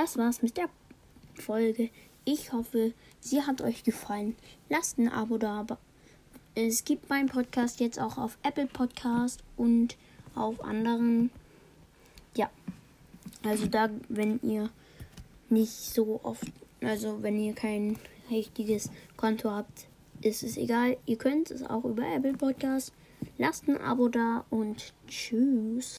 das war's mit der Folge. Ich hoffe, sie hat euch gefallen. Lasst ein Abo da. Es gibt meinen Podcast jetzt auch auf Apple Podcast und auf anderen. Ja. Also da, wenn ihr nicht so oft, also wenn ihr kein richtiges Konto habt, ist es egal. Ihr könnt es auch über Apple Podcast. Lasst ein Abo da und tschüss.